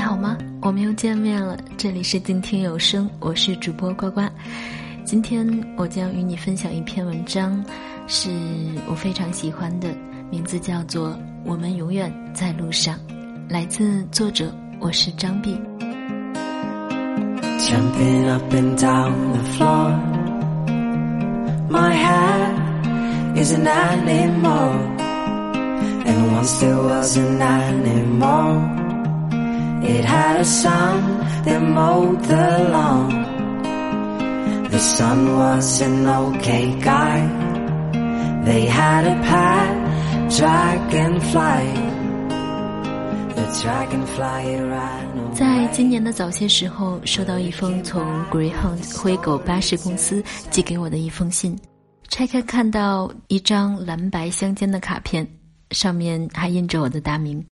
你好吗？我们又见面了，这里是静听有声，我是主播呱呱。今天我将与你分享一篇文章，是我非常喜欢的，名字叫做《我们永远在路上》，来自作者，我是张碧。It had a son that mowed the lawn. The son was an okay guy, they had a pet dragonfly. 在今年的早些时候，收到一封从 Greyhound 灰狗巴士公司寄给我的一封信，拆开看到一张蓝白相间的卡片，上面还印着我的大名。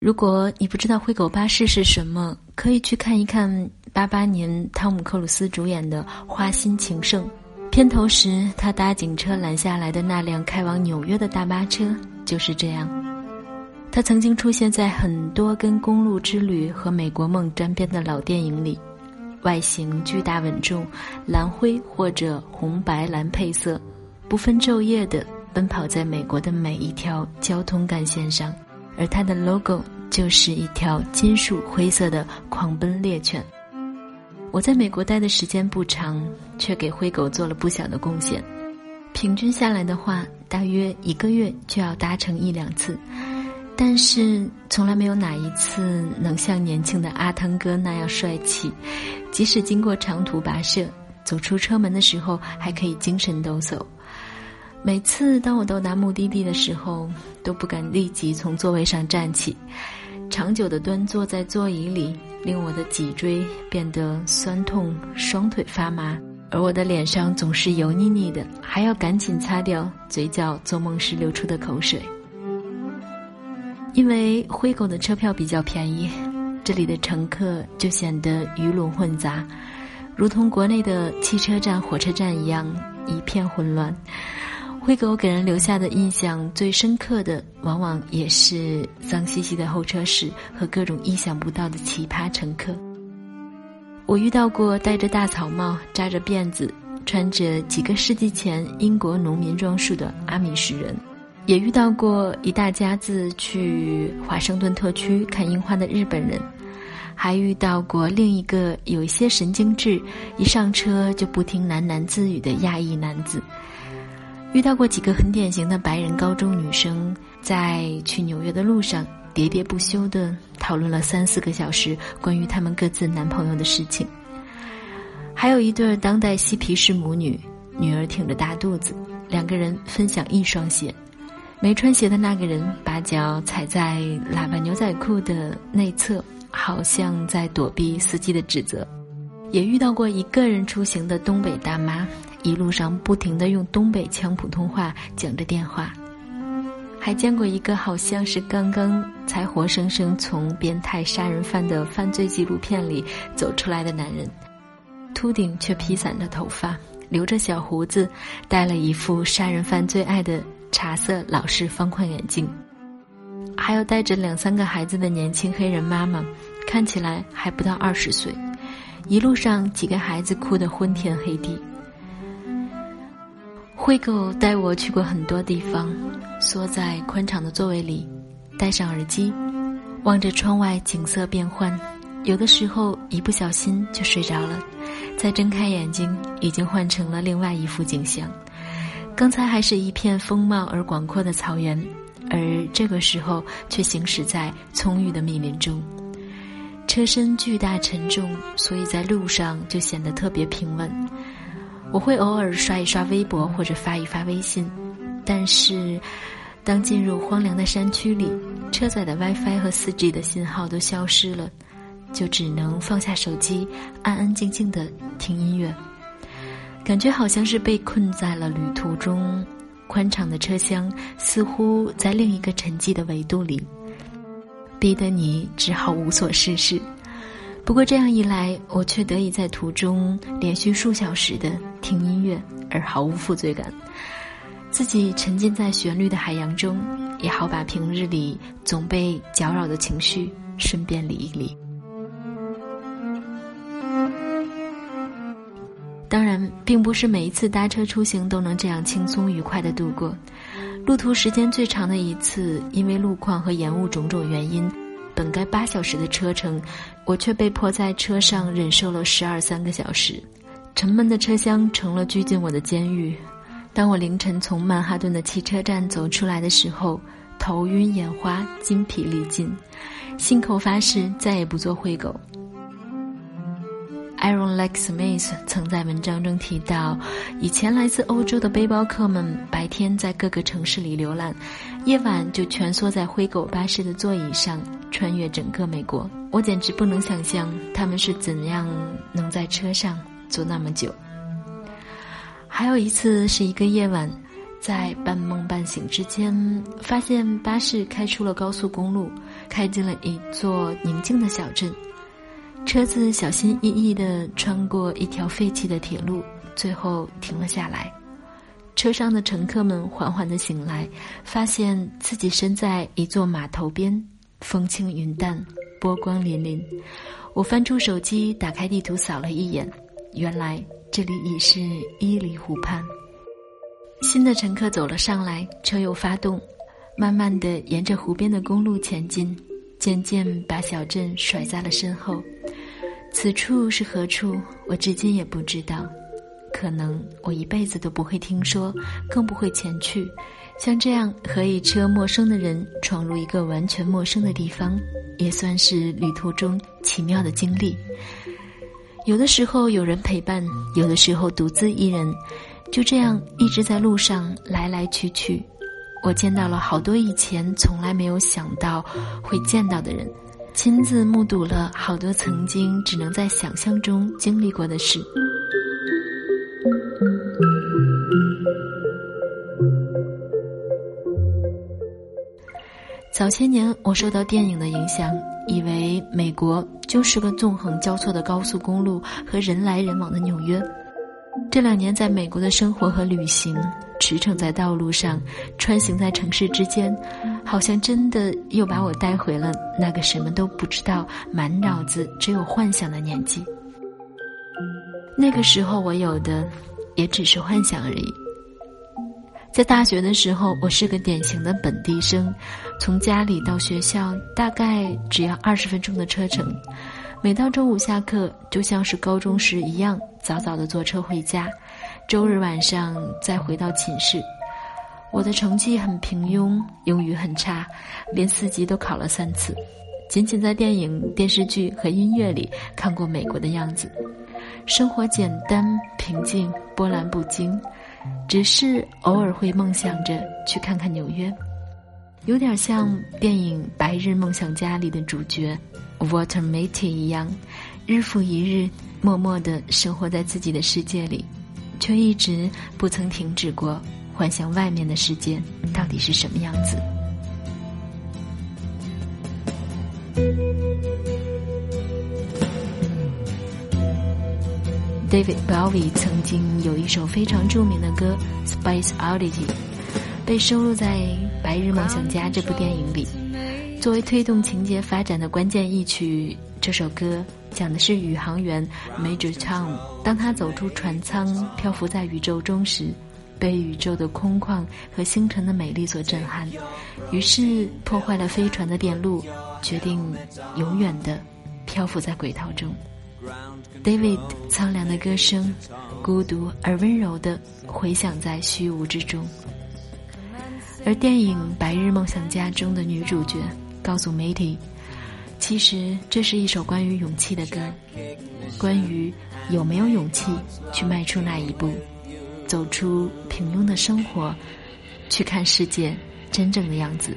如果你不知道灰狗巴士是什么，可以去看一看八八年汤姆克鲁斯主演的《花心情圣》，片头时他搭警车拦下来的那辆开往纽约的大巴车就是这样。他曾经出现在很多跟《公路之旅》和《美国梦》沾边的老电影里，外形巨大稳重，蓝灰或者红白蓝配色，不分昼夜的奔跑在美国的每一条交通干线上，而它的 logo 就是一条金属灰色的狂奔猎犬。我在美国待的时间不长，却给灰狗做了不小的贡献，平均下来的话，大约一个月就要搭乘一两次。但是从来没有哪一次能像年轻的阿汤哥那样帅气，即使经过长途跋涉，走出车门的时候还可以精神抖擞。每次当我到达目的地的时候，都不敢立即从座位上站起，长久的端坐在座椅里，令我的脊椎变得酸痛，双腿发麻，而我的脸上总是油腻腻的，还要赶紧擦掉嘴角做梦时流出的口水。因为灰狗的车票比较便宜，这里的乘客就显得鱼龙混杂，如同国内的汽车站、火车站一样一片混乱。灰狗给人留下的印象最深刻的，往往也是脏兮兮的候车室和各种意想不到的奇葩乘客。我遇到过戴着大草帽、扎着辫子、穿着几个世纪前英国农民装束的阿米什人。也遇到过一大家子去华盛顿特区看樱花的日本人，还遇到过另一个有一些神经质、一上车就不停喃喃自语的亚裔男子，遇到过几个很典型的白人高中女生，在去纽约的路上喋喋不休地讨论了三四个小时关于他们各自男朋友的事情，还有一对当代嬉皮士母女，女儿挺着大肚子，两个人分享一双鞋。没穿鞋的那个人把脚踩在喇叭牛仔裤的内侧，好像在躲避司机的指责。也遇到过一个人出行的东北大妈，一路上不停的用东北腔普通话讲着电话。还见过一个好像是刚刚才活生生从变态杀人犯的犯罪纪录片里走出来的男人，秃顶却披散着头发，留着小胡子，戴了一副杀人犯最爱的。茶色老式方框眼镜，还有带着两三个孩子的年轻黑人妈妈，看起来还不到二十岁。一路上，几个孩子哭得昏天黑地。灰狗带我去过很多地方，缩在宽敞的座位里，戴上耳机，望着窗外景色变幻，有的时候一不小心就睡着了，再睁开眼睛，已经换成了另外一幅景象。刚才还是一片丰茂而广阔的草原，而这个时候却行驶在葱郁的密林中。车身巨大沉重，所以在路上就显得特别平稳。我会偶尔刷一刷微博或者发一发微信，但是当进入荒凉的山区里，车载的 WiFi 和 4G 的信号都消失了，就只能放下手机，安安静静的听音乐。感觉好像是被困在了旅途中，宽敞的车厢似乎在另一个沉寂的维度里，逼得你只好无所事事。不过这样一来我却得以在途中连续数小时的听音乐而毫无负罪感自己沉浸在旋律的海洋中也好把平日里总被搅扰的情绪顺便理一理。当然并不是每一次搭车出行都能这样轻松愉快的度过。路途时间最长的一次因为路况和延误种种原因本该八小时的车程，我却被迫在车上忍受了十二三个小时。沉闷的车厢成了拘禁我的监狱。当我凌晨从曼哈顿的汽车站走出来的时候，头晕眼花，筋疲力尽，信口发誓再也不做灰狗。Aaron Lake Smith 曾在文章中提到，以前来自欧洲的背包客们白天在各个城市里游览，夜晚就蜷缩在灰狗巴士的座椅上，穿越整个美国。我简直不能想象他们是怎样能在车上坐那么久。还有一次是一个夜晚，在半梦半醒之间，发现巴士开出了高速公路，开进了一座宁静的小镇。车子小心翼翼地穿过一条废弃的铁路，最后停了下来。车上的乘客们缓缓地醒来，发现自己身在一座码头边，风轻云淡，波光粼粼。我翻出手机，打开地图扫了一眼，原来这里已是伊犁湖畔。新的乘客走了上来，车又发动，慢慢地沿着湖边的公路前进。渐渐把小镇甩在了身后，此处是何处？我至今也不知道，可能我一辈子都不会听说，更不会前去。像这样和一车陌生的人闯入一个完全陌生的地方，也算是旅途中奇妙的经历。有的时候有人陪伴，有的时候独自一人，就这样一直在路上来来去去。我见到了好多以前从来没有想到会见到的人，亲自目睹了好多曾经只能在想象中经历过的事。早些年，我受到电影的影响，以为美国就是个纵横交错的高速公路和人来人往的纽约。这两年在美国的生活和旅行。驰骋在道路上，穿行在城市之间，好像真的又把我带回了那个什么都不知道、满脑子只有幻想的年纪。那个时候我有的也只是幻想而已。在大学的时候，我是个典型的本地生，从家里到学校大概只要二十分钟的车程。每到中午下课，就像是高中时一样，早早的坐车回家。周日晚上再回到寝室，我的成绩很平庸，英语很差，连四级都考了三次。仅仅在电影、电视剧和音乐里看过美国的样子，生活简单平静，波澜不惊，只是偶尔会梦想着去看看纽约，有点像电影《白日梦想家》里的主角 Walter Mitty 一样，日复一日，默默地生活在自己的世界里。却一直不曾停止过幻想外面的世界到底是什么样子。David Bowie 曾经有一首非常著名的歌《Space Oddity》，被收录在《白日梦想家》这部电影里，作为推动情节发展的关键一曲。这首歌。讲的是宇航员 Major Tom，当他走出船舱，漂浮在宇宙中时，被宇宙的空旷和星辰的美丽所震撼，于是破坏了飞船的电路，决定永远的漂浮在轨道中。David 苍凉的歌声，孤独而温柔的回响在虚无之中。而电影《白日梦想家》中的女主角告诉 Matty。其实这是一首关于勇气的歌，关于有没有勇气去迈出那一步，走出平庸的生活，去看世界真正的样子。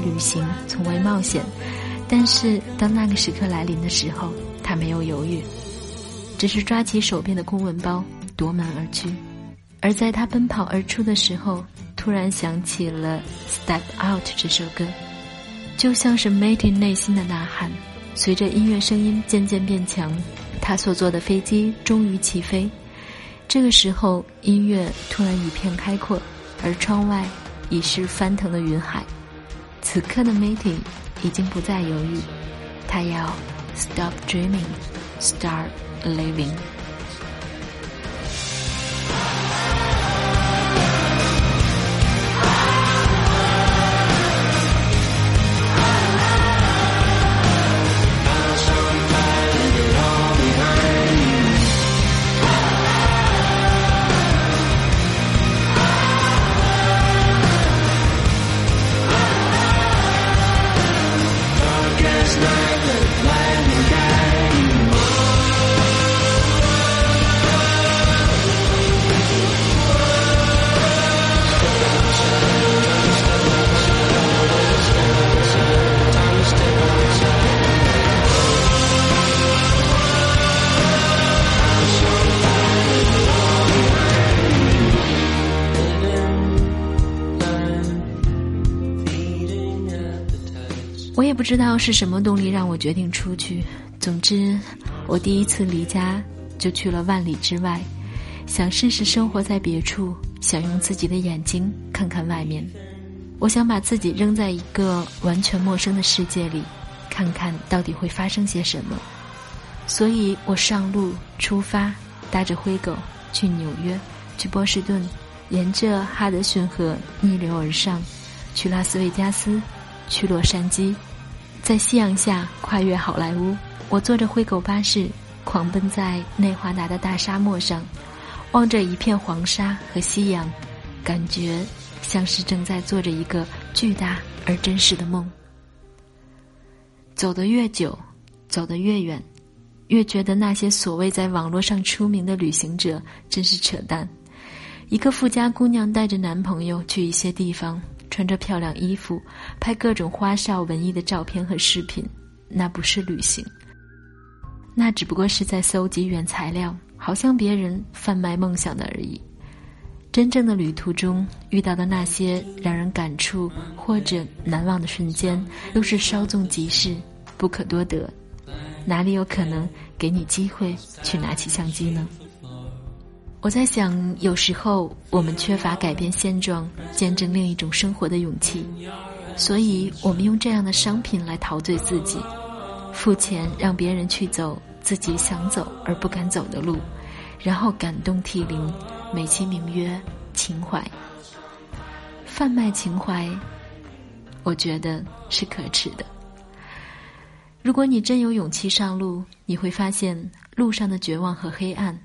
旅行，从未冒险，但是当那个时刻来临的时候，他没有犹豫，只是抓起手边的公文包，夺门而去。而在他奔跑而出的时候，突然想起了《Step Out》这首歌，就像是 Matty 内心的呐喊。随着音乐声音渐渐变强，他所坐的飞机终于起飞。这个时候，音乐突然一片开阔，而窗外已是翻腾的云海。此刻的 meeting 已经不再犹豫，他要 stop dreaming, start living。我也不知道是什么动力让我决定出去。总之，我第一次离家就去了万里之外，想试试生活在别处，想用自己的眼睛看看外面。我想把自己扔在一个完全陌生的世界里，看看到底会发生些什么。所以我上路出发，搭着灰狗去纽约，去波士顿，沿着哈德逊河逆流而上，去拉斯维加斯，去洛杉矶。在夕阳下跨越好莱坞，我坐着灰狗巴士，狂奔在内华达的大沙漠上，望着一片黄沙和夕阳，感觉像是正在做着一个巨大而真实的梦。走得越久，走得越远，越觉得那些所谓在网络上出名的旅行者真是扯淡。一个富家姑娘带着男朋友去一些地方。穿着漂亮衣服，拍各种花哨文艺的照片和视频，那不是旅行，那只不过是在搜集原材料，好像别人贩卖梦想的而已。真正的旅途中遇到的那些让人感触或者难忘的瞬间，都是稍纵即逝，不可多得，哪里有可能给你机会去拿起相机呢？我在想，有时候我们缺乏改变现状、见证另一种生活的勇气，所以我们用这样的商品来陶醉自己，付钱让别人去走自己想走而不敢走的路，然后感动涕零，美其名曰情怀。贩卖情怀，我觉得是可耻的。如果你真有勇气上路，你会发现路上的绝望和黑暗。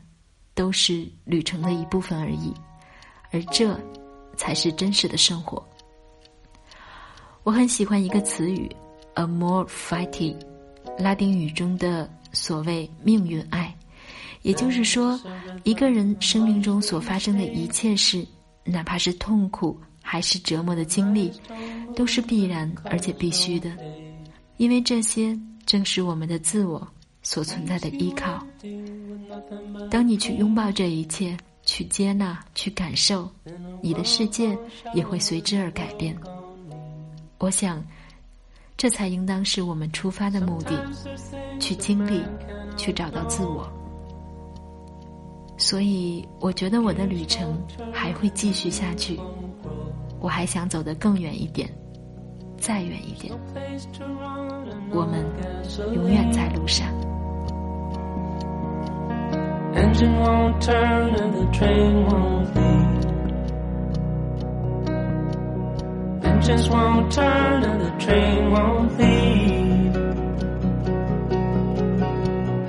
都是旅程的一部分而已，而这才是真实的生活。我很喜欢一个词语 a m o r e fati，拉丁语中的所谓命运爱，也就是说，一个人生命中所发生的一切事，哪怕是痛苦还是折磨的经历，都是必然而且必须的，因为这些正是我们的自我。所存在的依靠。当你去拥抱这一切，去接纳，去感受，你的世界也会随之而改变。我想，这才应当是我们出发的目的：去经历，去找到自我。所以，我觉得我的旅程还会继续下去。我还想走得更远一点，再远一点。我们永远在路上。Engine won't turn and the train won't leave. Engines won't turn and the train won't leave.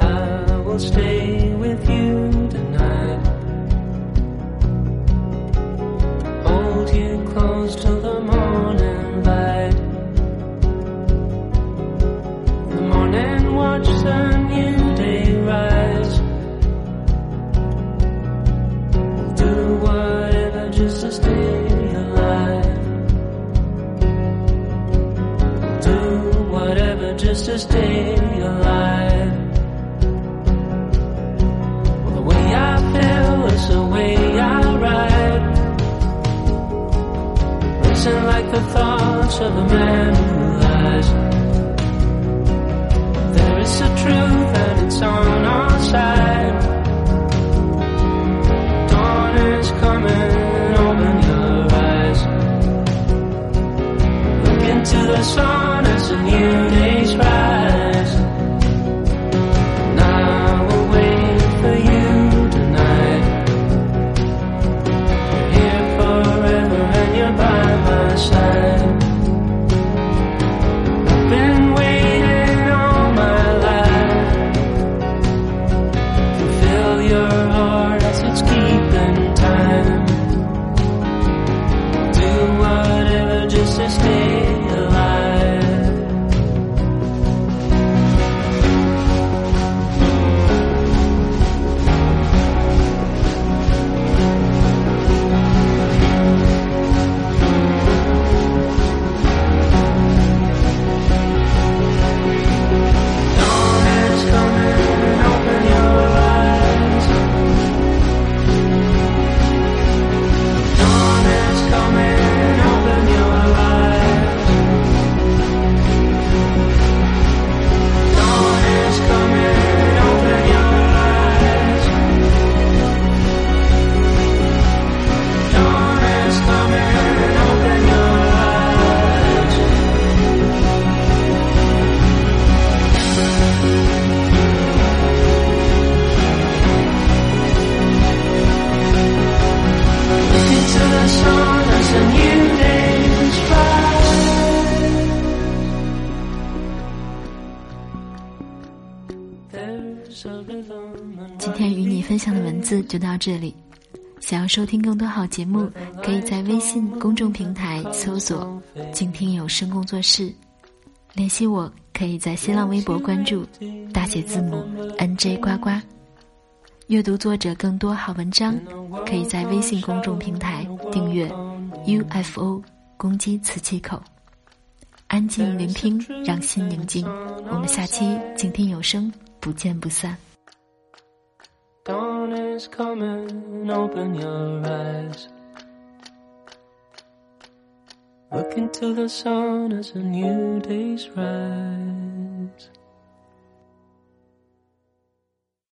I will stay with you to stay alive. Well, the way I feel is the way I ride. Listen like the thoughts of a man who lies. There is a truth and it's on our side. Dawn is coming, open your eyes. Look into the sun as a new 就到这里。想要收听更多好节目，可以在微信公众平台搜索“静听有声工作室”，联系我可以在新浪微博关注大写字母 NJ 呱呱。阅读作者更多好文章，可以在微信公众平台订阅 UFO 公击磁气口。安静聆听，让心宁静。我们下期静听有声，不见不散。Dawn is coming, open your eyes. Look into the sun as a new day's rise.